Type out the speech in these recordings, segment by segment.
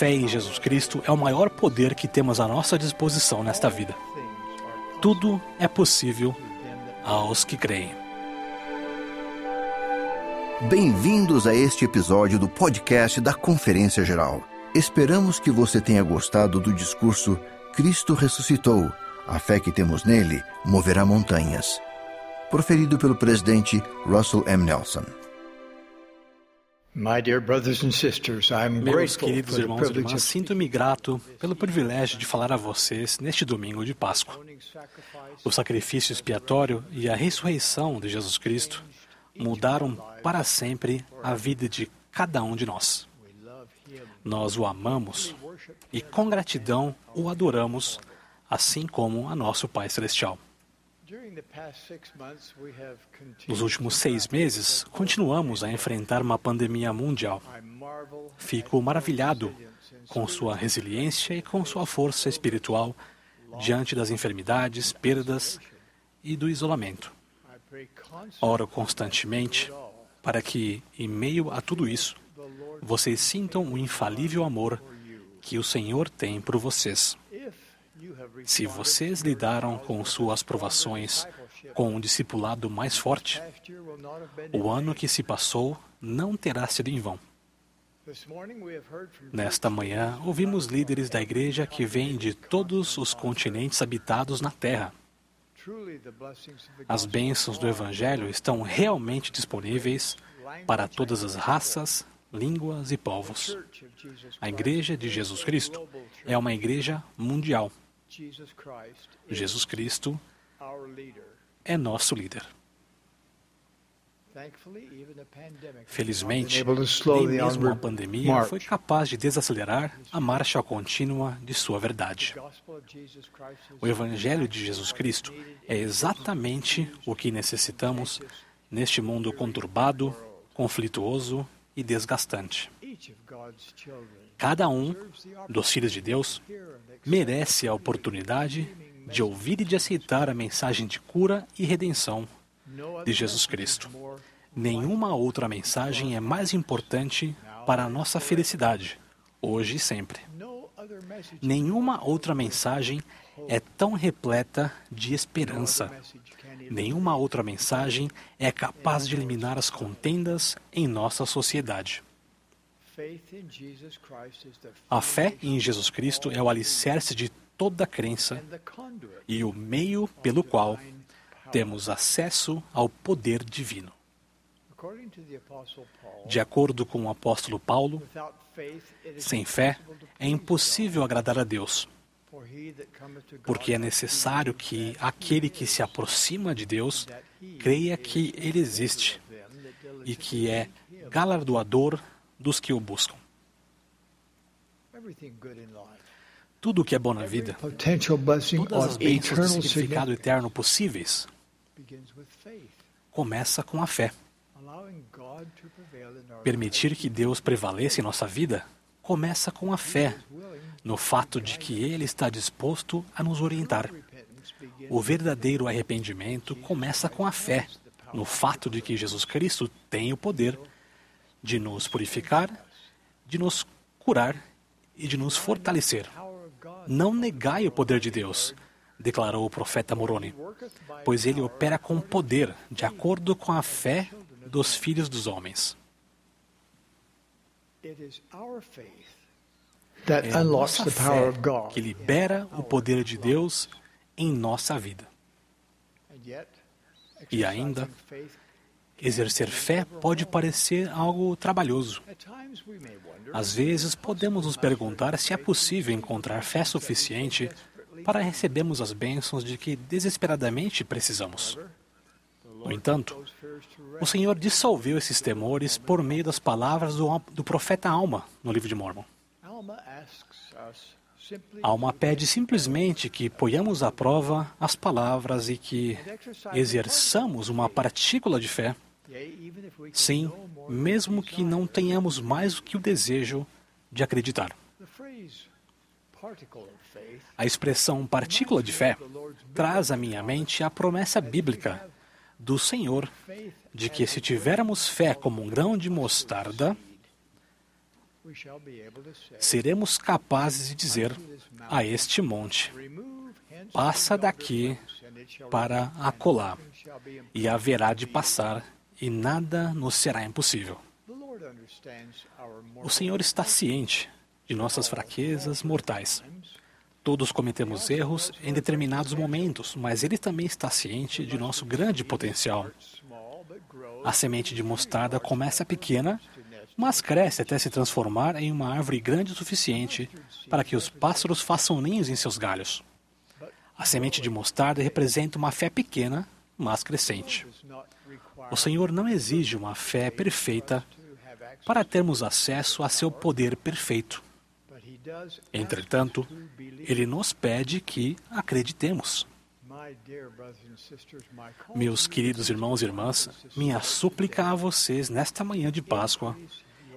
fé em Jesus Cristo é o maior poder que temos à nossa disposição nesta vida. Tudo é possível aos que creem. Bem-vindos a este episódio do podcast da Conferência Geral. Esperamos que você tenha gostado do discurso Cristo ressuscitou. A fé que temos nele moverá montanhas. Proferido pelo presidente Russell M. Nelson. Meus queridos irmãos e irmãs, sinto-me grato pelo privilégio de falar a vocês neste domingo de Páscoa. O sacrifício expiatório e a ressurreição de Jesus Cristo mudaram para sempre a vida de cada um de nós. Nós o amamos e, com gratidão, o adoramos, assim como a nosso Pai Celestial. Nos últimos seis meses, continuamos a enfrentar uma pandemia mundial. Fico maravilhado com sua resiliência e com sua força espiritual diante das enfermidades, perdas e do isolamento. Oro constantemente para que, em meio a tudo isso, vocês sintam o infalível amor que o Senhor tem por vocês. Se vocês lidaram com suas provações com um discipulado mais forte, o ano que se passou não terá sido em vão. Nesta manhã, ouvimos líderes da igreja que vêm de todos os continentes habitados na Terra. As bênçãos do Evangelho estão realmente disponíveis para todas as raças, línguas e povos. A Igreja de Jesus Cristo é uma igreja mundial. Jesus Cristo é nosso líder. Felizmente, nem mesmo a pandemia foi capaz de desacelerar a marcha contínua de sua verdade. O Evangelho de Jesus Cristo é exatamente o que necessitamos neste mundo conturbado, conflituoso e desgastante. Cada um dos filhos de Deus merece a oportunidade de ouvir e de aceitar a mensagem de cura e redenção de Jesus Cristo. Nenhuma outra mensagem é mais importante para a nossa felicidade, hoje e sempre. Nenhuma outra mensagem é tão repleta de esperança. Nenhuma outra mensagem é capaz de eliminar as contendas em nossa sociedade. A fé em Jesus Cristo é o alicerce de toda crença e o meio pelo qual temos acesso ao poder divino. De acordo com o apóstolo Paulo, sem fé é impossível agradar a Deus, porque é necessário que aquele que se aproxima de Deus creia que Ele existe e que é galardoador dos que o buscam. Tudo o que é bom na vida, todas as bênçãos de significado eterno possíveis, começa com a fé. Permitir que Deus prevaleça em nossa vida começa com a fé no fato de que Ele está disposto a nos orientar. O verdadeiro arrependimento começa com a fé no fato de que Jesus Cristo tem o poder de nos purificar, de nos curar e de nos fortalecer. Não negai o poder de Deus, declarou o profeta Moroni, pois ele opera com poder, de acordo com a fé dos filhos dos homens. É a nossa fé que libera o poder de Deus em nossa vida. E ainda, exercer fé pode parecer algo trabalhoso. Às vezes, podemos nos perguntar se é possível encontrar fé suficiente para recebermos as bênçãos de que desesperadamente precisamos. No entanto, o Senhor dissolveu esses temores por meio das palavras do, do profeta Alma no livro de Mormon. Alma pede simplesmente que ponhamos à prova as palavras e que exerçamos uma partícula de fé. Sim, mesmo que não tenhamos mais do que o desejo de acreditar. A expressão partícula de fé traz à minha mente a promessa bíblica do Senhor de que se tivermos fé como um grão de mostarda, seremos capazes de dizer a este monte: passa daqui para acolá, e haverá de passar, e nada nos será impossível. O Senhor está ciente de nossas fraquezas mortais. Todos cometemos erros em determinados momentos, mas Ele também está ciente de nosso grande potencial. A semente de mostarda começa pequena, mas cresce até se transformar em uma árvore grande o suficiente para que os pássaros façam ninhos em seus galhos. A semente de mostarda representa uma fé pequena, mas crescente. O Senhor não exige uma fé perfeita para termos acesso a seu poder perfeito. Entretanto, ele nos pede que acreditemos. Meus queridos irmãos e irmãs, minha súplica a vocês nesta manhã de Páscoa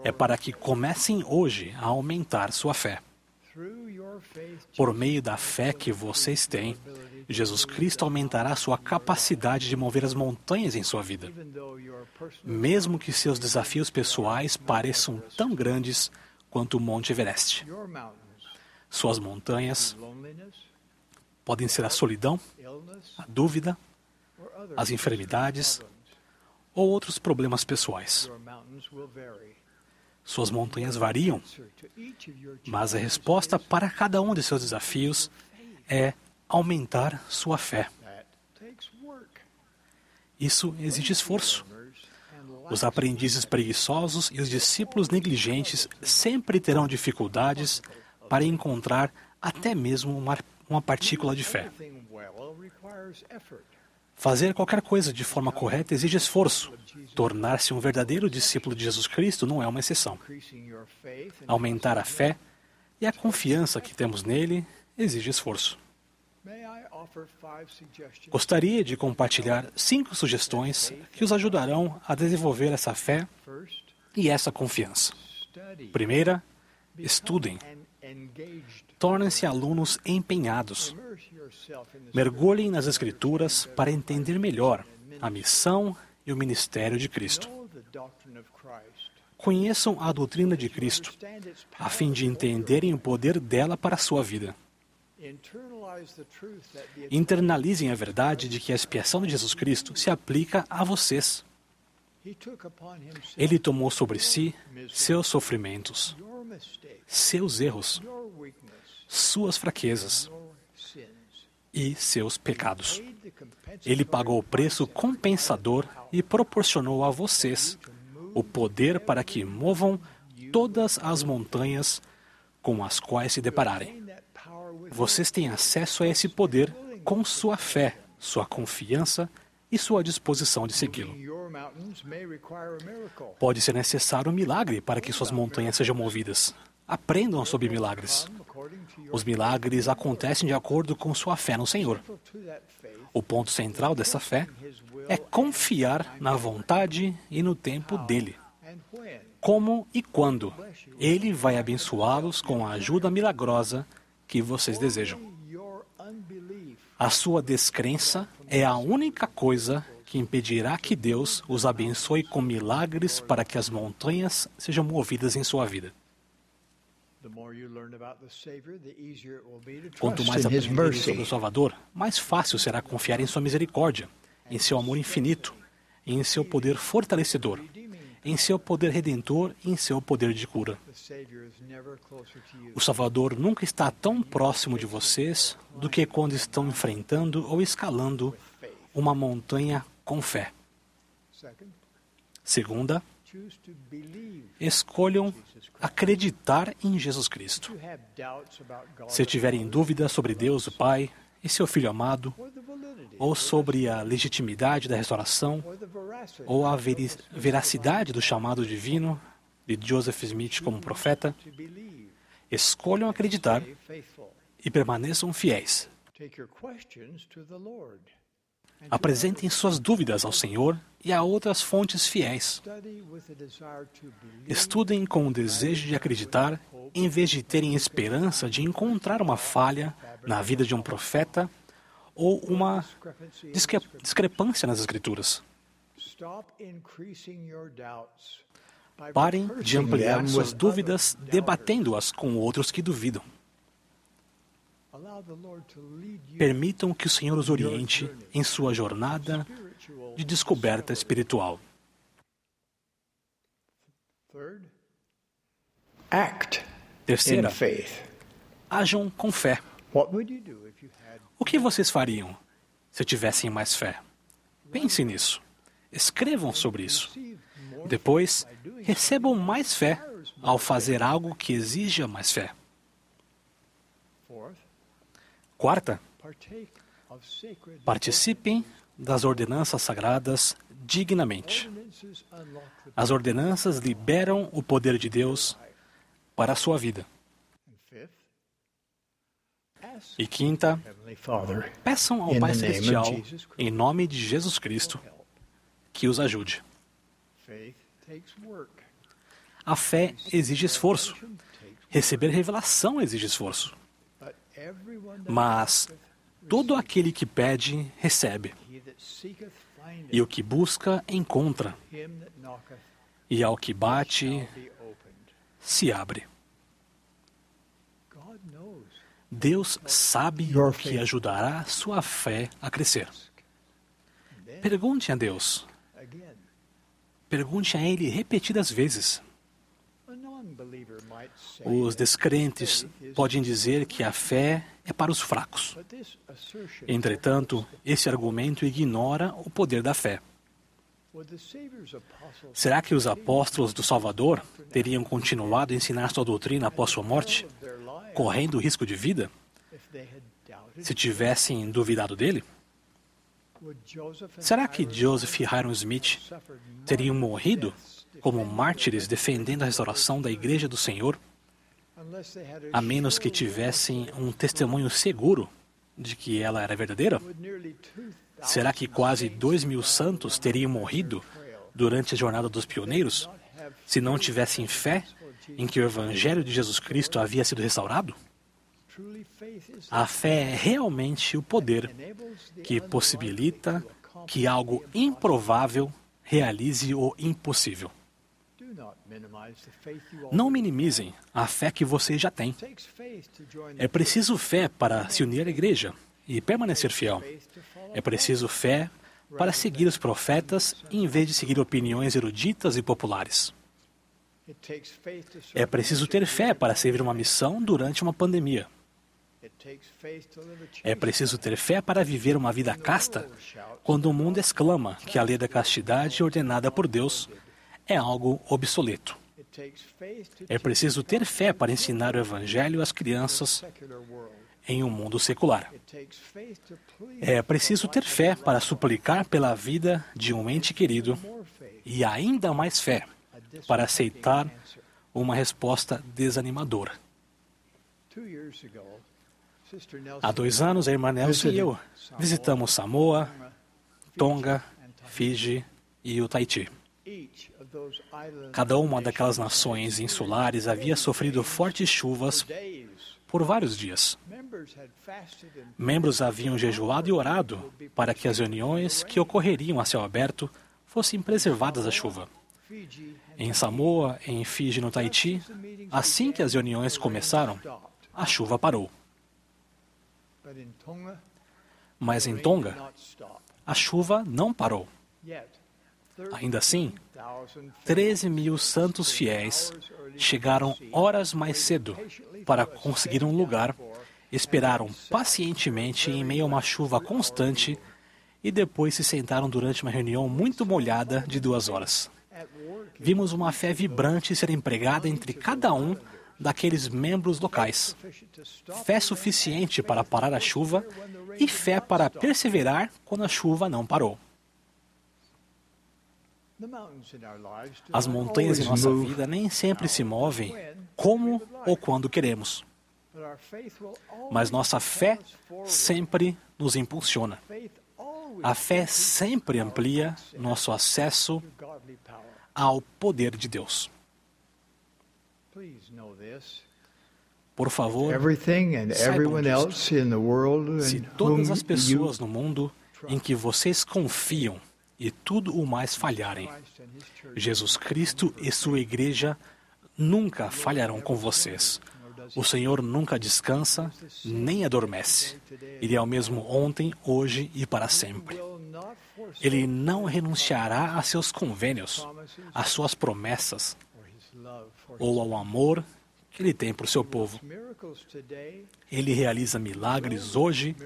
é para que comecem hoje a aumentar sua fé. Por meio da fé que vocês têm, Jesus Cristo aumentará sua capacidade de mover as montanhas em sua vida. Mesmo que seus desafios pessoais pareçam tão grandes quanto o Monte Everest. Suas montanhas podem ser a solidão, a dúvida, as enfermidades ou outros problemas pessoais. Suas montanhas variam, mas a resposta para cada um de seus desafios é aumentar sua fé. Isso exige esforço. Os aprendizes preguiçosos e os discípulos negligentes sempre terão dificuldades para encontrar até mesmo uma, uma partícula de fé. Fazer qualquer coisa de forma correta exige esforço. Tornar-se um verdadeiro discípulo de Jesus Cristo não é uma exceção. Aumentar a fé e a confiança que temos nele exige esforço. Gostaria de compartilhar cinco sugestões que os ajudarão a desenvolver essa fé e essa confiança. Primeira, estudem. Tornem-se alunos empenhados. Mergulhem nas Escrituras para entender melhor a missão e o ministério de Cristo. Conheçam a doutrina de Cristo, a fim de entenderem o poder dela para a sua vida. Internalizem a verdade de que a expiação de Jesus Cristo se aplica a vocês. Ele tomou sobre si seus sofrimentos, seus erros, suas fraquezas e seus pecados. Ele pagou o preço compensador e proporcionou a vocês o poder para que movam todas as montanhas com as quais se depararem. Vocês têm acesso a esse poder com sua fé, sua confiança e sua disposição de segui-lo. Pode ser necessário um milagre para que suas montanhas sejam movidas. Aprendam sobre milagres. Os milagres acontecem de acordo com sua fé no Senhor. O ponto central dessa fé é confiar na vontade e no tempo dele. Como e quando ele vai abençoá-los com a ajuda milagrosa que vocês desejam. A sua descrença é a única coisa que impedirá que Deus os abençoe com milagres para que as montanhas sejam movidas em sua vida. Quanto mais aprenderem sobre o Salvador, mais fácil será confiar em sua misericórdia, em seu amor infinito, em seu poder fortalecedor, em seu poder redentor e em seu poder de cura. O Salvador nunca está tão próximo de vocês do que quando estão enfrentando ou escalando uma montanha com fé. Segunda, escolham acreditar em Jesus Cristo. Se tiverem dúvidas sobre Deus, o Pai, e seu Filho amado, ou sobre a legitimidade da restauração, ou a veracidade do chamado divino de Joseph Smith como profeta, escolham acreditar e permaneçam fiéis. Apresentem suas dúvidas ao Senhor e a outras fontes fiéis. Estudem com o desejo de acreditar, em vez de terem esperança de encontrar uma falha na vida de um profeta ou uma discrepância nas Escrituras. Parem de ampliar suas dúvidas debatendo-as com outros que duvidam. Permitam que o Senhor os oriente em sua jornada de descoberta espiritual. Terceira, ajam com fé. O que vocês fariam se tivessem mais fé? Pense nisso. Escrevam sobre isso. Depois, recebam mais fé ao fazer algo que exija mais fé. Quarta, participem das ordenanças sagradas dignamente. As ordenanças liberam o poder de Deus para a sua vida. E quinta, peçam ao Pai Celestial, em nome de Jesus Cristo, que os ajude. A fé exige esforço. Receber revelação exige esforço. Mas todo aquele que pede, recebe. E o que busca, encontra. E ao que bate, se abre. Deus sabe o que ajudará sua fé a crescer. Pergunte a Deus. Pergunte a Ele repetidas vezes. Os descrentes podem dizer que a fé é para os fracos. Entretanto, esse argumento ignora o poder da fé. Será que os apóstolos do Salvador teriam continuado a ensinar sua doutrina após sua morte, correndo risco de vida, se tivessem duvidado dele? Será que Joseph e Hiram Smith teriam morrido como mártires defendendo a restauração da Igreja do Senhor, a menos que tivessem um testemunho seguro de que ela era verdadeira? Será que quase dois mil santos teriam morrido durante a jornada dos pioneiros se não tivessem fé em que o Evangelho de Jesus Cristo havia sido restaurado? A fé é realmente o poder que possibilita que algo improvável realize o impossível. Não minimizem a fé que vocês já têm. É preciso fé para se unir à igreja e permanecer fiel. É preciso fé para seguir os profetas em vez de seguir opiniões eruditas e populares. É preciso ter fé para servir uma missão durante uma pandemia. É preciso ter fé para viver uma vida casta quando o mundo exclama que a lei da castidade ordenada por Deus é algo obsoleto. É preciso ter fé para ensinar o Evangelho às crianças em um mundo secular. É preciso ter fé para suplicar pela vida de um ente querido e ainda mais fé para aceitar uma resposta desanimadora. Há dois anos, a irmã Nelson e eu visitamos Samoa, Tonga, Fiji e o Tahiti. Cada uma daquelas nações insulares havia sofrido fortes chuvas por vários dias. Membros haviam jejuado e orado para que as reuniões que ocorreriam a céu aberto fossem preservadas da chuva. Em Samoa, em Fiji no Tahiti, assim que as reuniões começaram, a chuva parou. Mas em Tonga, a chuva não parou. Ainda assim, 13 mil santos fiéis chegaram horas mais cedo para conseguir um lugar, esperaram pacientemente em meio a uma chuva constante e depois se sentaram durante uma reunião muito molhada de duas horas. Vimos uma fé vibrante ser empregada entre cada um daqueles membros locais. Fé suficiente para parar a chuva e fé para perseverar quando a chuva não parou. As montanhas em nossa vida nem sempre se movem como ou quando queremos. Mas nossa fé sempre nos impulsiona. A fé sempre amplia nosso acesso ao poder de Deus. Por favor, saibam disso. Se todas as pessoas no mundo em que vocês confiam e tudo o mais falharem, Jesus Cristo e sua igreja nunca falharão com vocês. O Senhor nunca descansa nem adormece. Ele é o mesmo ontem, hoje e para sempre. Ele não renunciará a seus convênios, às suas promessas ou ao amor que ele tem por seu povo. Ele realiza milagres hoje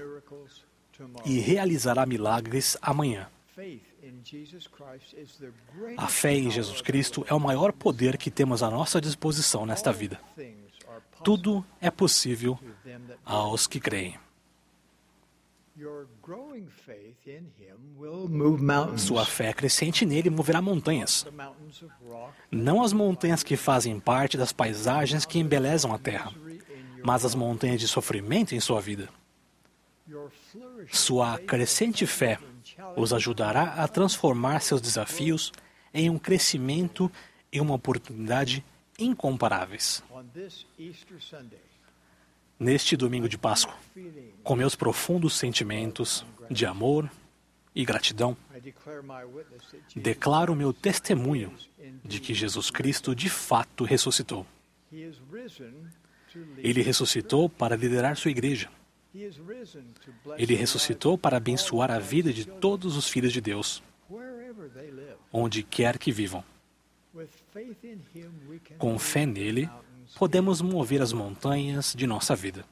e realizará milagres amanhã. A fé em Jesus Cristo é o maior poder que temos à nossa disposição nesta vida. Tudo é possível aos que creem. Sua fé crescente nele moverá montanhas. Não as montanhas que fazem parte das paisagens que embelezam a terra, mas as montanhas de sofrimento em sua vida. Sua crescente fé os ajudará a transformar seus desafios em um crescimento e uma oportunidade incomparáveis. Neste domingo de Páscoa, com meus profundos sentimentos de amor e gratidão, declaro meu testemunho de que Jesus Cristo de fato ressuscitou. Ele ressuscitou para liderar sua igreja. Ele ressuscitou para abençoar a vida de todos os filhos de Deus, onde quer que vivam. Com fé nele, podemos mover as montanhas de nossa vida.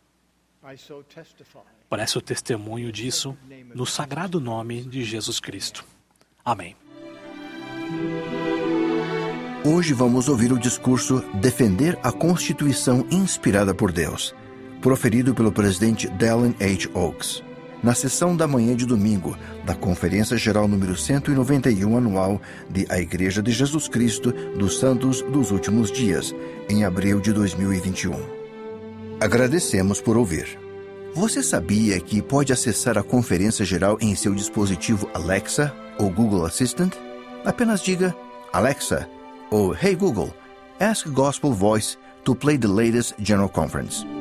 Presto testemunho disso no sagrado nome de Jesus Cristo. Amém. Hoje vamos ouvir o discurso Defender a Constituição Inspirada por Deus, proferido pelo presidente Dallin H. Oaks na sessão da manhã de domingo da Conferência Geral número 191 anual de A Igreja de Jesus Cristo dos Santos dos Últimos Dias, em abril de 2021. Agradecemos por ouvir. Você sabia que pode acessar a Conferência Geral em seu dispositivo Alexa ou Google Assistant? Apenas diga Alexa ou Hey Google, ask Gospel Voice to play the latest General Conference.